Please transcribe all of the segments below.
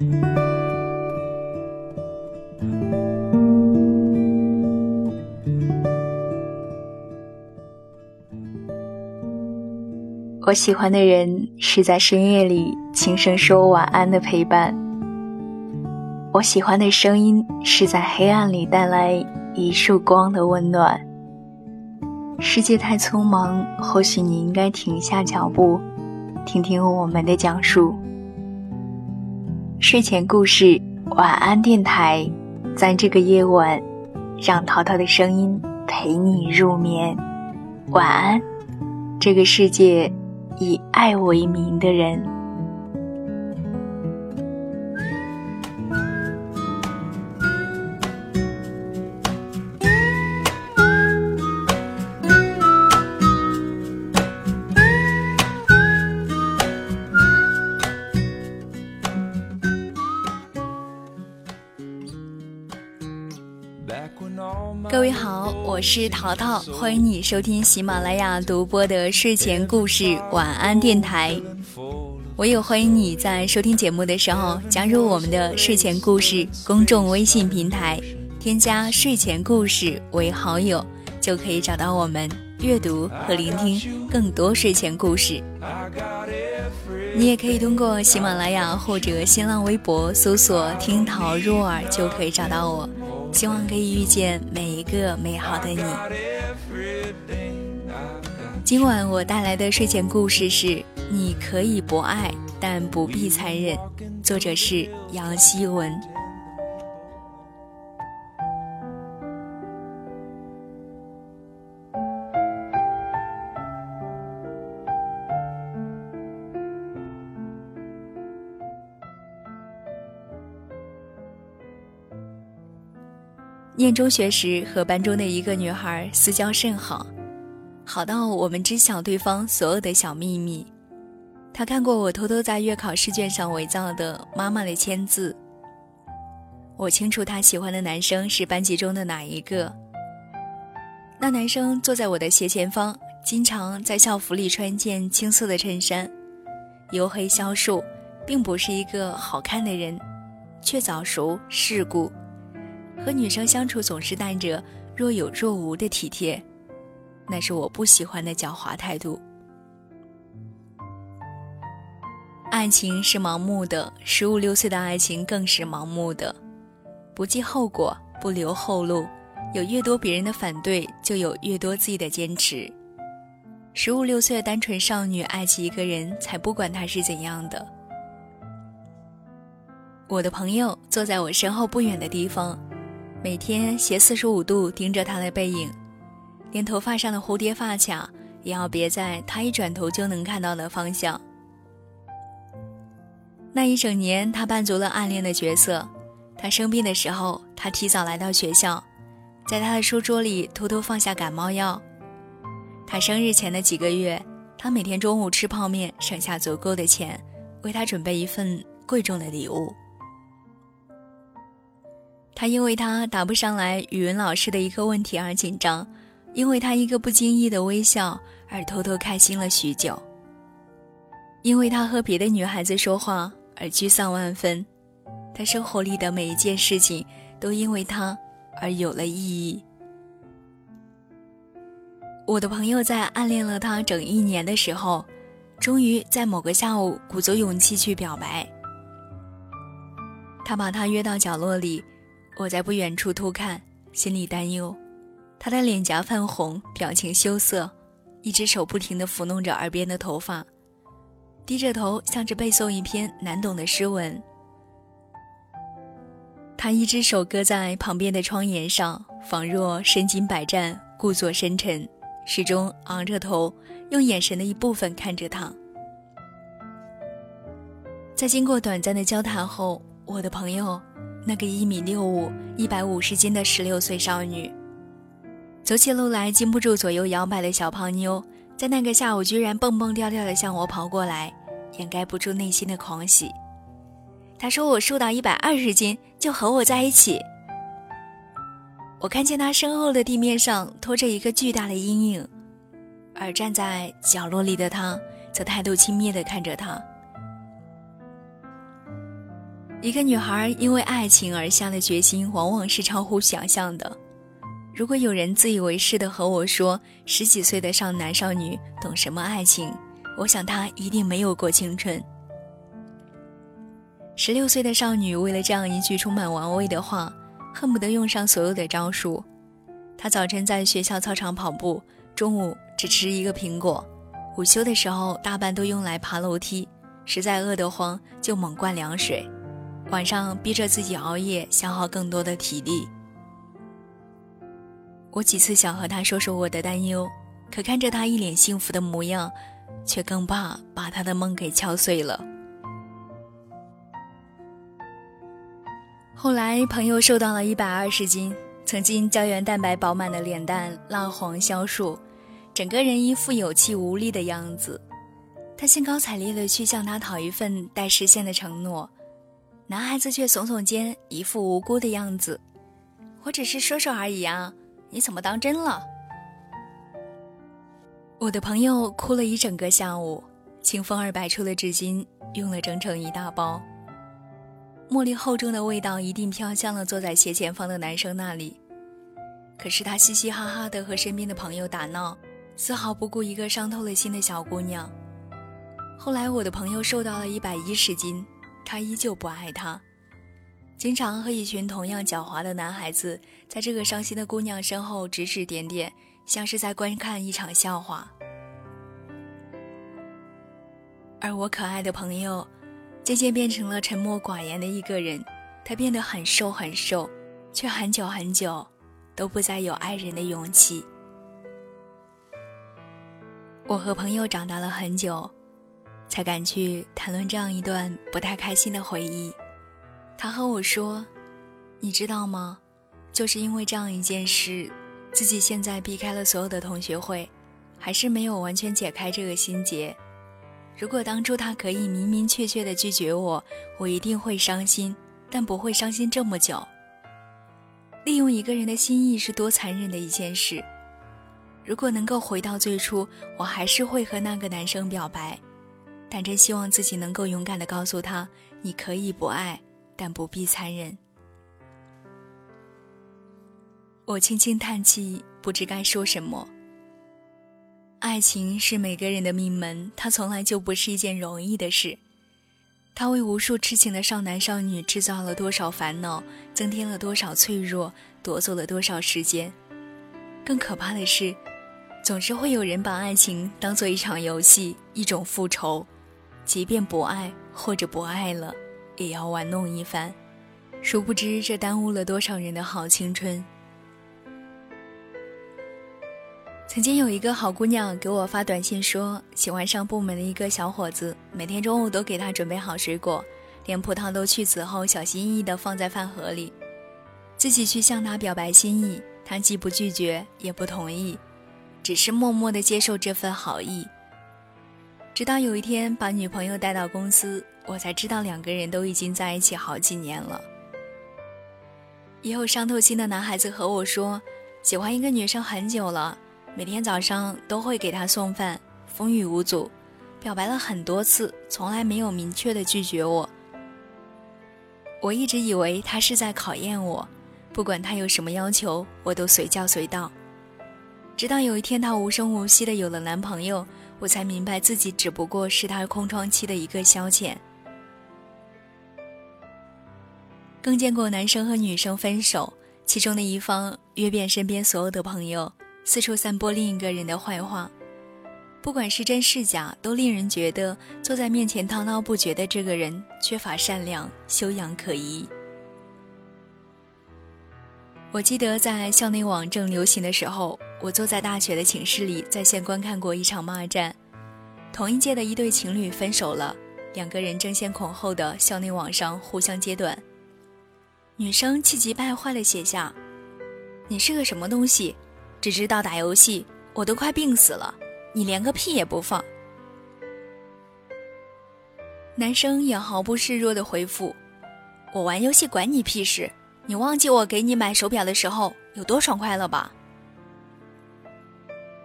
我喜欢的人是在深夜里轻声说晚安的陪伴。我喜欢的声音是在黑暗里带来一束光的温暖。世界太匆忙，或许你应该停下脚步，听听我们的讲述。睡前故事，晚安电台，在这个夜晚，让淘淘的声音陪你入眠。晚安，这个世界。以爱为名的人。各位好，我是淘淘，欢迎你收听喜马拉雅独播的睡前故事晚安电台。我也欢迎你在收听节目的时候加入我们的睡前故事公众微信平台，添加睡前故事为好友，就可以找到我们阅读和聆听更多睡前故事。你也可以通过喜马拉雅或者新浪微博搜索“听桃若耳”，就可以找到我。希望可以遇见每一个美好的你。今晚我带来的睡前故事是《你可以不爱，但不必残忍》，作者是杨希文。念中学时，和班中的一个女孩私交甚好，好到我们知晓对方所有的小秘密。她看过我偷偷在月考试卷上伪造的妈妈的签字。我清楚她喜欢的男生是班级中的哪一个。那男生坐在我的斜前方，经常在校服里穿件青色的衬衫，黝黑消瘦，并不是一个好看的人，却早熟世故。和女生相处总是带着若有若无的体贴，那是我不喜欢的狡猾态度。爱情是盲目的，十五六岁的爱情更是盲目的，不计后果，不留后路，有越多别人的反对，就有越多自己的坚持。十五六岁的单纯少女爱起一个人，才不管他是怎样的。我的朋友坐在我身后不远的地方。每天斜四十五度盯着他的背影，连头发上的蝴蝶发卡也要别在他一转头就能看到的方向。那一整年，他扮足了暗恋的角色。他生病的时候，他提早来到学校，在他的书桌里偷偷放下感冒药。他生日前的几个月，他每天中午吃泡面，省下足够的钱，为他准备一份贵重的礼物。他因为他答不上来语文老师的一个问题而紧张，因为他一个不经意的微笑而偷偷开心了许久，因为他和别的女孩子说话而沮丧万分，他生活里的每一件事情都因为他而有了意义。我的朋友在暗恋了他整一年的时候，终于在某个下午鼓足勇气去表白。他把他约到角落里。我在不远处偷看，心里担忧。他的脸颊泛红，表情羞涩，一只手不停地抚弄着耳边的头发，低着头像是背诵一篇难懂的诗文。他一只手搁在旁边的窗沿上，仿若身经百战，故作深沉，始终昂着头，用眼神的一部分看着他。在经过短暂的交谈后，我的朋友。那个一米六五、一百五十斤的十六岁少女，走起路来禁不住左右摇摆的小胖妞，在那个下午居然蹦蹦跳跳的向我跑过来，掩盖不住内心的狂喜。她说：“我瘦到一百二十斤就和我在一起。”我看见她身后的地面上拖着一个巨大的阴影，而站在角落里的她则态度轻蔑地看着他。一个女孩因为爱情而下的决心，往往是超乎想象的。如果有人自以为是的和我说十几岁的少男少女懂什么爱情，我想他一定没有过青春。十六岁的少女为了这样一句充满玩味的话，恨不得用上所有的招数。她早晨在学校操场跑步，中午只吃一个苹果，午休的时候大半都用来爬楼梯，实在饿得慌就猛灌凉水。晚上逼着自己熬夜，消耗更多的体力。我几次想和他说说我的担忧，可看着他一脸幸福的模样，却更怕把他的梦给敲碎了。后来朋友瘦到了一百二十斤，曾经胶原蛋白饱满的脸蛋蜡黄消瘦，整个人一副有气无力的样子。他兴高采烈地去向他讨一份待实现的承诺。男孩子却耸耸肩，一副无辜的样子。我只是说说而已啊，你怎么当真了？我的朋友哭了一整个下午，清风儿摆出的纸巾用了整整一大包。茉莉厚重的味道一定飘向了坐在斜前方的男生那里。可是他嘻嘻哈哈的和身边的朋友打闹，丝毫不顾一个伤透了心的小姑娘。后来我的朋友瘦到了一百一十斤。他依旧不爱她，经常和一群同样狡猾的男孩子在这个伤心的姑娘身后指指点点，像是在观看一场笑话。而我可爱的朋友，渐渐变成了沉默寡言的一个人。他变得很瘦很瘦，却很久很久都不再有爱人的勇气。我和朋友长大了很久。才敢去谈论这样一段不太开心的回忆。他和我说：“你知道吗？就是因为这样一件事，自己现在避开了所有的同学会，还是没有完全解开这个心结。如果当初他可以明明确确的拒绝我，我一定会伤心，但不会伤心这么久。利用一个人的心意是多残忍的一件事。如果能够回到最初，我还是会和那个男生表白。”但真希望自己能够勇敢的告诉他：“你可以不爱，但不必残忍。”我轻轻叹气，不知该说什么。爱情是每个人的命门，它从来就不是一件容易的事。它为无数痴情的少男少女制造了多少烦恼，增添了多少脆弱，夺走了多少时间。更可怕的是，总是会有人把爱情当做一场游戏，一种复仇。即便不爱或者不爱了，也要玩弄一番。殊不知，这耽误了多少人的好青春。曾经有一个好姑娘给我发短信说，喜欢上部门的一个小伙子，每天中午都给他准备好水果，连葡萄都去籽后小心翼翼地放在饭盒里，自己去向他表白心意，他既不拒绝也不同意，只是默默地接受这份好意。直到有一天把女朋友带到公司，我才知道两个人都已经在一起好几年了。也有伤透心的男孩子和我说，喜欢一个女生很久了，每天早上都会给她送饭，风雨无阻，表白了很多次，从来没有明确的拒绝我。我一直以为他是在考验我，不管他有什么要求，我都随叫随到。直到有一天，他无声无息的有了男朋友。我才明白自己只不过是他空窗期的一个消遣。更见过男生和女生分手，其中的一方约遍身边所有的朋友，四处散播另一个人的坏话，不管是真是假，都令人觉得坐在面前滔滔不绝的这个人缺乏善良，修养可疑。我记得在校内网正流行的时候。我坐在大学的寝室里，在线观看过一场骂战。同一届的一对情侣分手了，两个人争先恐后的校内网上互相揭短。女生气急败坏的写下：“你是个什么东西，只知道打游戏，我都快病死了，你连个屁也不放。”男生也毫不示弱的回复：“我玩游戏管你屁事，你忘记我给你买手表的时候有多爽快了吧？”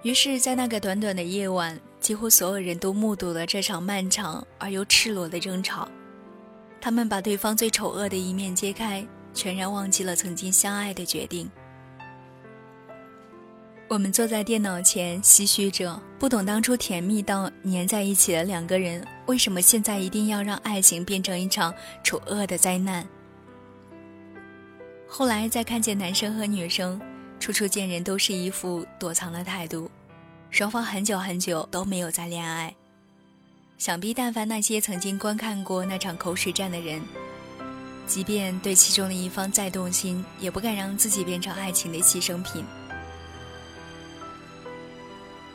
于是，在那个短短的夜晚，几乎所有人都目睹了这场漫长而又赤裸的争吵。他们把对方最丑恶的一面揭开，全然忘记了曾经相爱的决定。我们坐在电脑前唏嘘着，不懂当初甜蜜到粘在一起的两个人，为什么现在一定要让爱情变成一场丑恶的灾难？后来再看见男生和女生，处处见人都是一副躲藏的态度，双方很久很久都没有再恋爱。想必，但凡那些曾经观看过那场口水战的人，即便对其中的一方再动心，也不敢让自己变成爱情的牺牲品。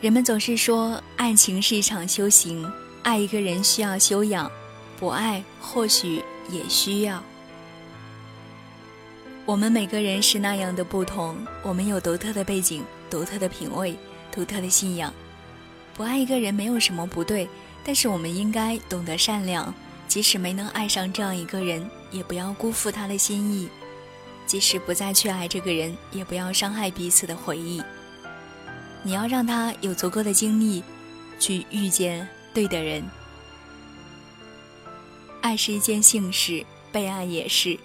人们总是说，爱情是一场修行，爱一个人需要修养，不爱或许也需要。我们每个人是那样的不同，我们有独特的背景、独特的品味、独特的信仰。不爱一个人没有什么不对。但是我们应该懂得善良，即使没能爱上这样一个人，也不要辜负他的心意；即使不再去爱这个人，也不要伤害彼此的回忆。你要让他有足够的精力，去遇见对的人。爱是一件幸事，被爱也是。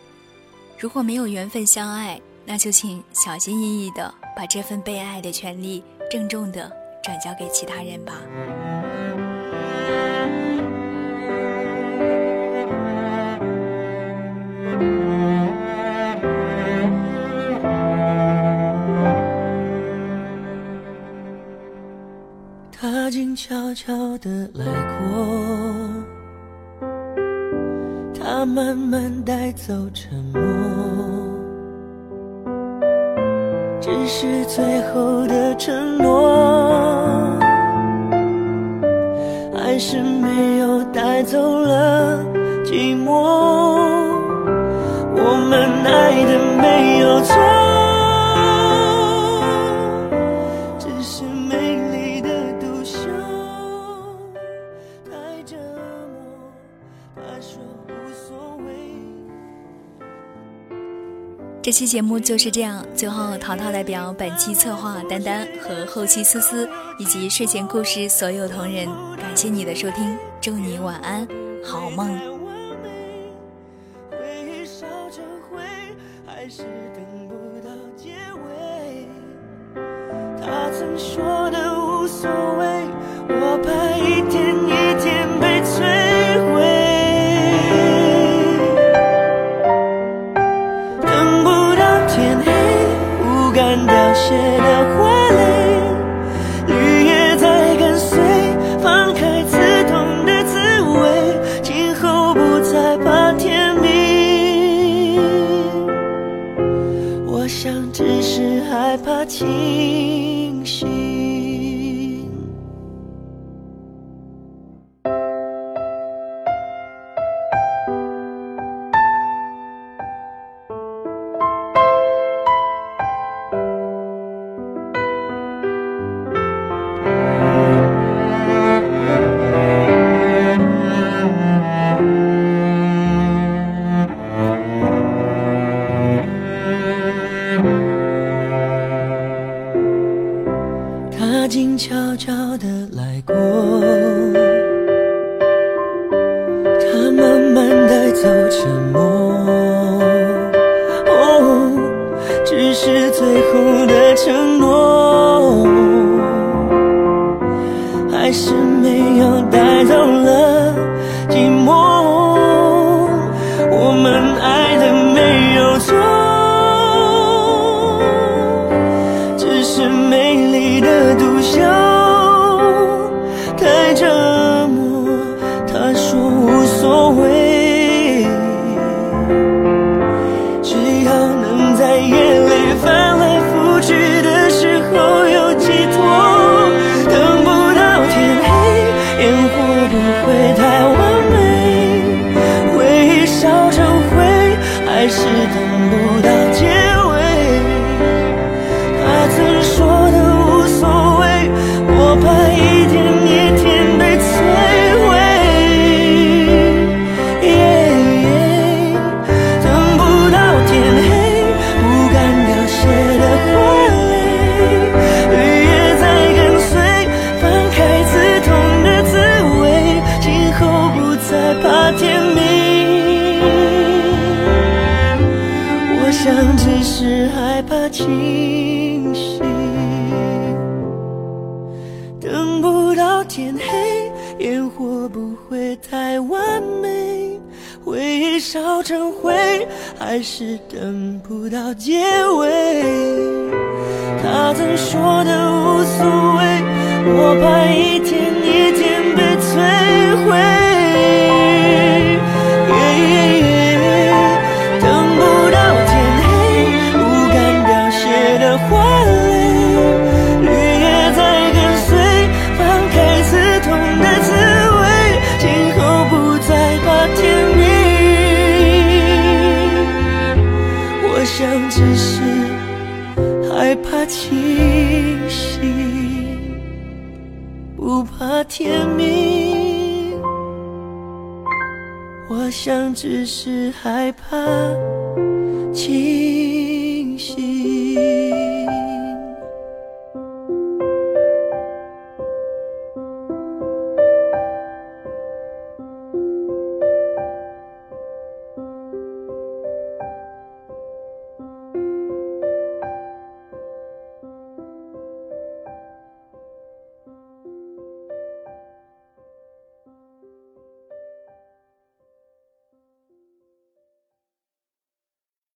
如果没有缘分相爱，那就请小心翼翼的把这份被爱的权利郑重的转交给其他人吧。他静悄悄的来过，他慢慢带走沉默，只是最后的承诺，这期节目就是这样。最后，淘淘代表本期策划丹丹和后期思思以及睡前故事所有同仁，感谢你的收听，祝你晚安，好梦。他曾说的无所谓，我怕写的是害怕清醒。等不到天黑，烟火不会太完美，回忆烧成灰，还是等不到结尾。他曾说的无所谓，我怕一天一天被摧毁。只是害怕。